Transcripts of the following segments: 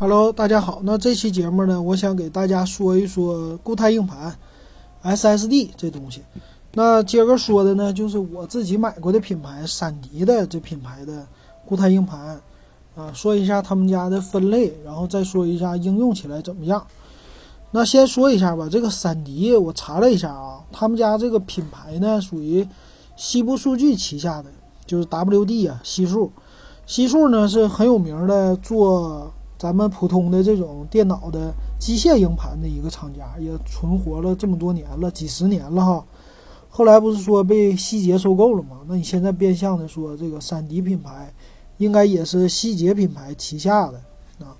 Hello，大家好。那这期节目呢，我想给大家说一说固态硬盘 SSD 这东西。那接着说的呢，就是我自己买过的品牌，闪迪的这品牌的固态硬盘啊，说一下他们家的分类，然后再说一下应用起来怎么样。那先说一下吧，这个闪迪我查了一下啊，他们家这个品牌呢属于西部数据旗下的，就是 WD 啊，西数。西数呢是很有名的做。咱们普通的这种电脑的机械硬盘的一个厂家，也存活了这么多年了，几十年了哈。后来不是说被希捷收购了吗？那你现在变相的说，这个闪迪品牌应该也是希捷品牌旗下的啊。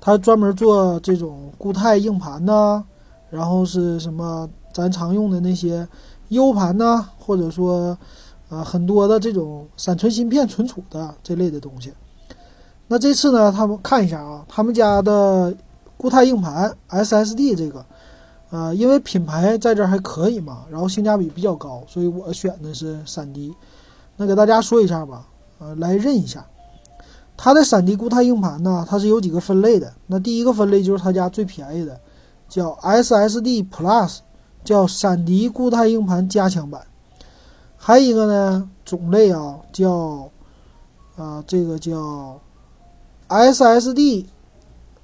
它专门做这种固态硬盘呐，然后是什么咱常用的那些 U 盘呐，或者说啊很多的这种闪存芯片存储的这类的东西。那这次呢，他们看一下啊，他们家的固态硬盘 SSD 这个，呃，因为品牌在这还可以嘛，然后性价比比较高，所以我选的是闪迪。那给大家说一下吧，呃，来认一下，它的闪迪固态硬盘呢，它是有几个分类的。那第一个分类就是他家最便宜的，叫 SSD Plus，叫闪迪固态硬盘加强版。还有一个呢种类啊，叫啊，这个叫。SSD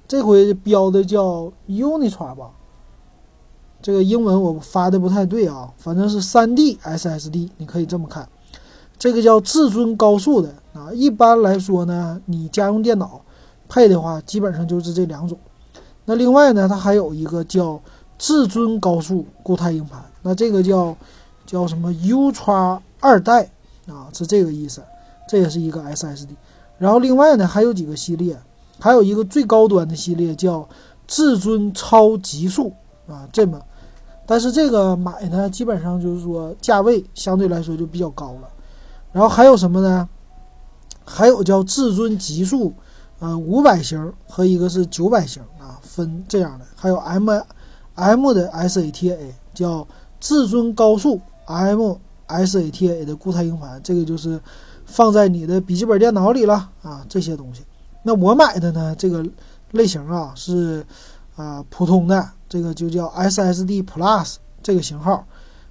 这回标的叫 Unitra 吧，这个英文我发的不太对啊，反正是 3D SSD，你可以这么看。这个叫至尊高速的啊，一般来说呢，你家用电脑配的话，基本上就是这两种。那另外呢，它还有一个叫至尊高速固态硬盘，那这个叫叫什么 Ultra 二代啊，是这个意思，这也是一个 SSD。然后另外呢，还有几个系列，还有一个最高端的系列叫至尊超极速啊，这么，但是这个买呢，基本上就是说价位相对来说就比较高了。然后还有什么呢？还有叫至尊极速，呃，五百型和一个是九百型啊，分这样的。还有 M M 的 SATA 叫至尊高速 M SATA 的固态硬盘，这个就是。放在你的笔记本电脑里了啊，这些东西。那我买的呢，这个类型啊是啊普通的，这个就叫 SSD Plus 这个型号。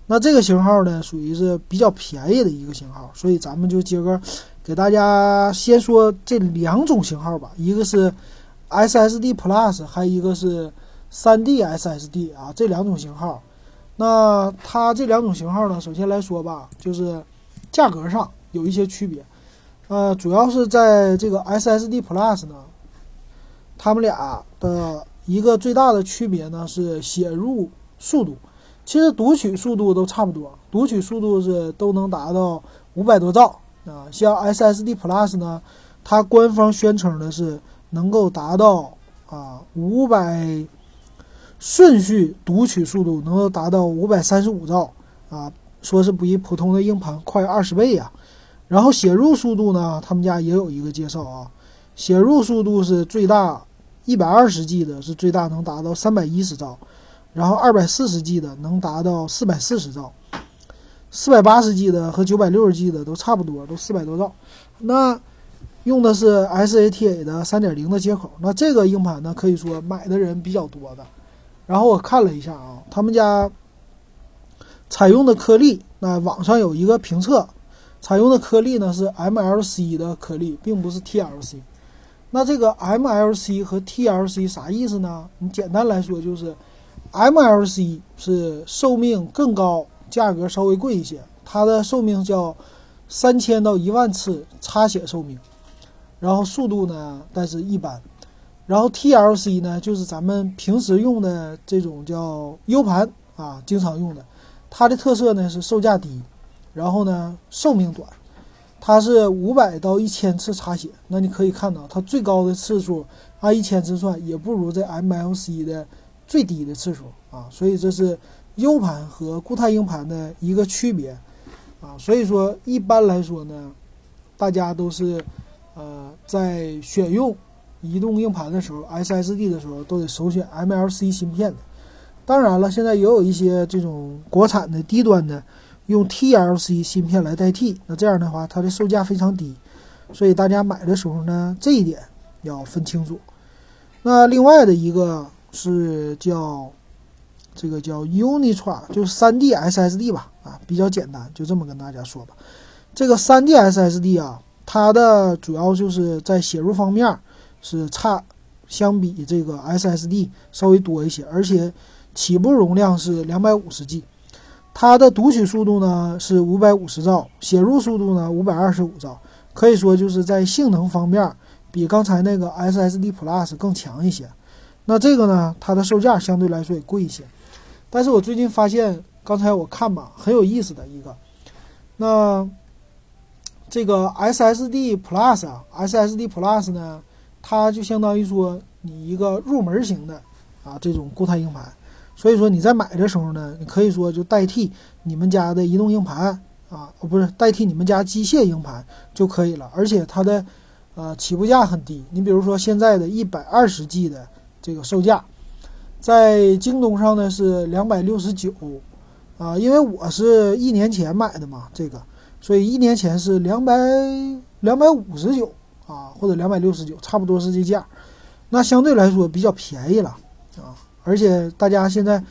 那这个型号呢，属于是比较便宜的一个型号，所以咱们就今个给大家先说这两种型号吧。一个是 SSD Plus，还有一个是 3D SSD 啊，这两种型号。那它这两种型号呢，首先来说吧，就是价格上。有一些区别，呃，主要是在这个 SSD Plus 呢，它们俩的一个最大的区别呢是写入速度，其实读取速度都差不多，读取速度是都能达到五百多兆啊。像 SSD Plus 呢，它官方宣称的是能够达到啊五百顺序读取速度能够达到五百三十五兆啊，说是比普通的硬盘快二十倍呀。然后写入速度呢，他们家也有一个介绍啊，写入速度是最大一百二十 G 的，是最大能达到三百一十兆，然后二百四十 G 的能达到四百四十兆，四百八十 G 的和九百六十 G 的都差不多，都四百多兆。那用的是 SATA 的三点零的接口，那这个硬盘呢，可以说买的人比较多的。然后我看了一下啊，他们家采用的颗粒，那网上有一个评测。采用的颗粒呢是 MLC 的颗粒，并不是 TLC。那这个 MLC 和 TLC 啥意思呢？你简单来说就是，MLC 是寿命更高，价格稍微贵一些，它的寿命叫三千到一万次插写寿命，然后速度呢但是一般。然后 TLC 呢就是咱们平时用的这种叫 U 盘啊，经常用的，它的特色呢是售价低。然后呢，寿命短，它是五百到一千次插写。那你可以看到，它最高的次数按一千次算，也不如这 MLC 的最低的次数啊。所以这是 U 盘和固态硬盘的一个区别啊。所以说，一般来说呢，大家都是呃在选用移动硬盘的时候，SSD 的时候都得首选 MLC 芯片的。当然了，现在也有一些这种国产的低端的。用 TLC 芯片来代替，那这样的话，它的售价非常低，所以大家买的时候呢，这一点要分清楚。那另外的一个是叫这个叫 Unitra，就是 3D SSD 吧，啊，比较简单，就这么跟大家说吧。这个 3D SSD 啊，它的主要就是在写入方面是差，相比这个 SSD 稍微多一些，而且起步容量是两百五十 G，它的读取速度呢是五百五十兆，写入速度呢五百二十五兆，可以说就是在性能方面。比刚才那个 SSD Plus 更强一些，那这个呢，它的售价相对来说也贵一些。但是我最近发现，刚才我看吧，很有意思的一个，那这个 SSD Plus 啊，SSD Plus 呢，它就相当于说你一个入门型的啊这种固态硬盘，所以说你在买的时候呢，你可以说就代替你们家的移动硬盘啊，不是代替你们家机械硬盘就可以了，而且它的。呃，起步价很低。你比如说现在的一百二十 G 的这个售价，在京东上呢是两百六十九，啊，因为我是一年前买的嘛，这个，所以一年前是两百两百五十九啊，或者两百六十九，差不多是这价。那相对来说比较便宜了啊，而且大家现在。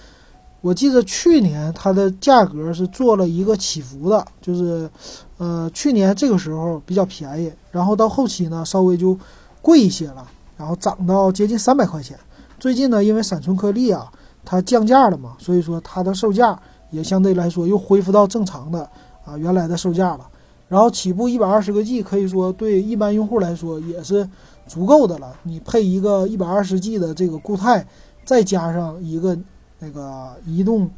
我记得去年它的价格是做了一个起伏的，就是，呃，去年这个时候比较便宜，然后到后期呢稍微就贵一些了，然后涨到接近三百块钱。最近呢，因为闪存颗粒啊它降价了嘛，所以说它的售价也相对来说又恢复到正常的啊原来的售价了。然后起步一百二十个 G，可以说对一般用户来说也是足够的了。你配一个一百二十 G 的这个固态，再加上一个。那个移动，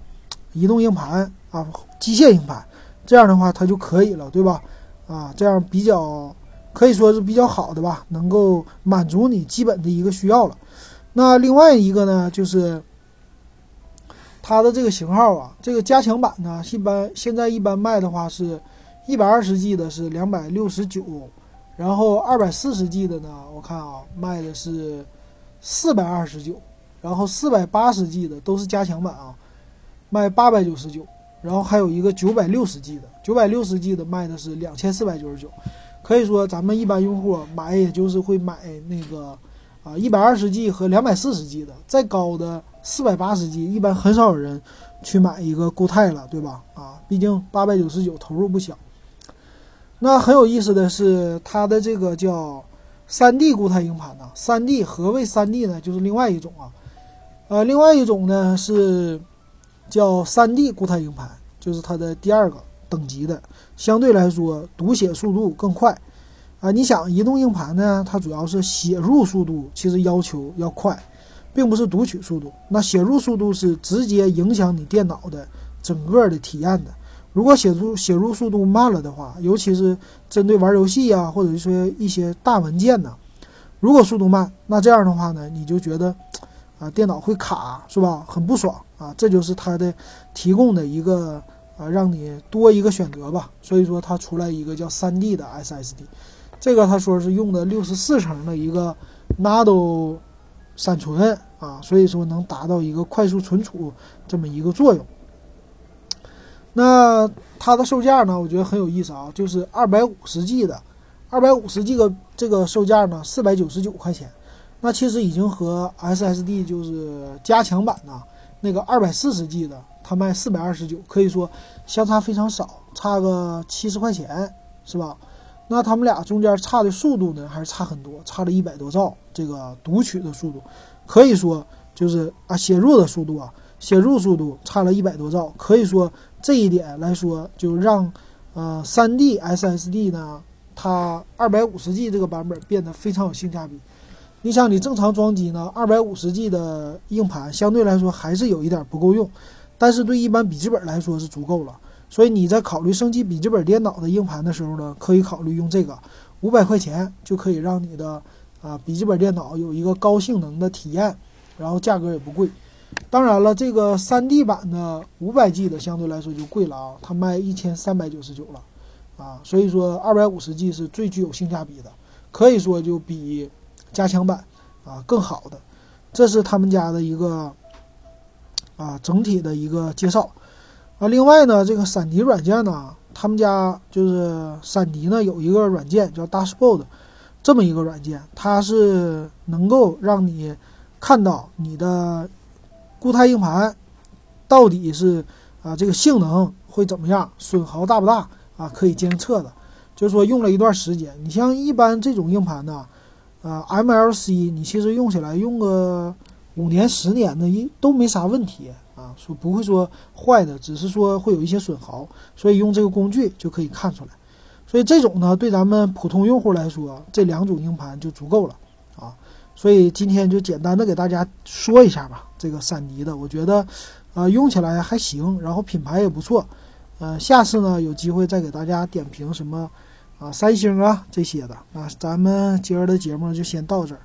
移动硬盘啊，机械硬盘，这样的话它就可以了，对吧？啊，这样比较可以说是比较好的吧，能够满足你基本的一个需要了。那另外一个呢，就是它的这个型号啊，这个加强版呢，一般现在一般卖的话是一百二十 G 的是两百六十九，然后二百四十 G 的呢，我看啊，卖的是四百二十九。然后四百八十 G 的都是加强版啊，卖八百九十九。然后还有一个九百六十 G 的，九百六十 G 的卖的是两千四百九十九。可以说咱们一般用户买也就是会买那个啊一百二十 G 和两百四十 G 的，再高的四百八十 G 一般很少有人去买一个固态了，对吧？啊，毕竟八百九十九投入不小。那很有意思的是它的这个叫三 D 固态硬盘呢，三 D 何谓三 D 呢？就是另外一种啊。呃，另外一种呢是叫 3D 固态硬盘，就是它的第二个等级的，相对来说读写速度更快。啊，你想移动硬盘呢，它主要是写入速度其实要求要快，并不是读取速度。那写入速度是直接影响你电脑的整个的体验的。如果写入写入速度慢了的话，尤其是针对玩游戏啊，或者说一些大文件呢，如果速度慢，那这样的话呢，你就觉得。啊，电脑会卡是吧？很不爽啊！这就是它的提供的一个啊，让你多一个选择吧。所以说它出来一个叫 3D 的 SSD，这个他说是用的六十四层的一个 Nano 闪存啊，所以说能达到一个快速存储这么一个作用。那它的售价呢，我觉得很有意思啊，就是二百五十 G 的，二百五十 G 的这个售价呢，四百九十九块钱。那其实已经和 SSD 就是加强版呐，那个二百四十 G 的，它卖四百二十九，可以说相差非常少，差个七十块钱，是吧？那他们俩中间差的速度呢，还是差很多，差了一百多兆。这个读取的速度，可以说就是啊，写入的速度啊，写入速度差了一百多兆，可以说这一点来说，就让呃 3D SSD 呢，它二百五十 G 这个版本变得非常有性价比。你想，你正常装机呢，二百五十 G 的硬盘相对来说还是有一点不够用，但是对一般笔记本来说是足够了。所以你在考虑升级笔记本电脑的硬盘的时候呢，可以考虑用这个，五百块钱就可以让你的啊笔记本电脑有一个高性能的体验，然后价格也不贵。当然了，这个 3D 版的五百 G 的相对来说就贵了啊，它卖一千三百九十九了啊，所以说二百五十 G 是最具有性价比的，可以说就比。加强版啊，更好的，这是他们家的一个啊整体的一个介绍啊。另外呢，这个闪迪软件呢，他们家就是闪迪呢有一个软件叫 Dashboard，这么一个软件，它是能够让你看到你的固态硬盘到底是啊这个性能会怎么样，损耗大不大啊，可以监测的。就是说用了一段时间，你像一般这种硬盘呢，啊 MLC 你其实用起来用个五年十年的一都没啥问题啊，说不会说坏的，只是说会有一些损耗，所以用这个工具就可以看出来。所以这种呢，对咱们普通用户来说，这两种硬盘就足够了啊。所以今天就简单的给大家说一下吧。这个闪迪的，我觉得，呃，用起来还行，然后品牌也不错。呃，下次呢有机会再给大家点评什么啊三星啊这些的。啊，咱们今儿的节目就先到这儿。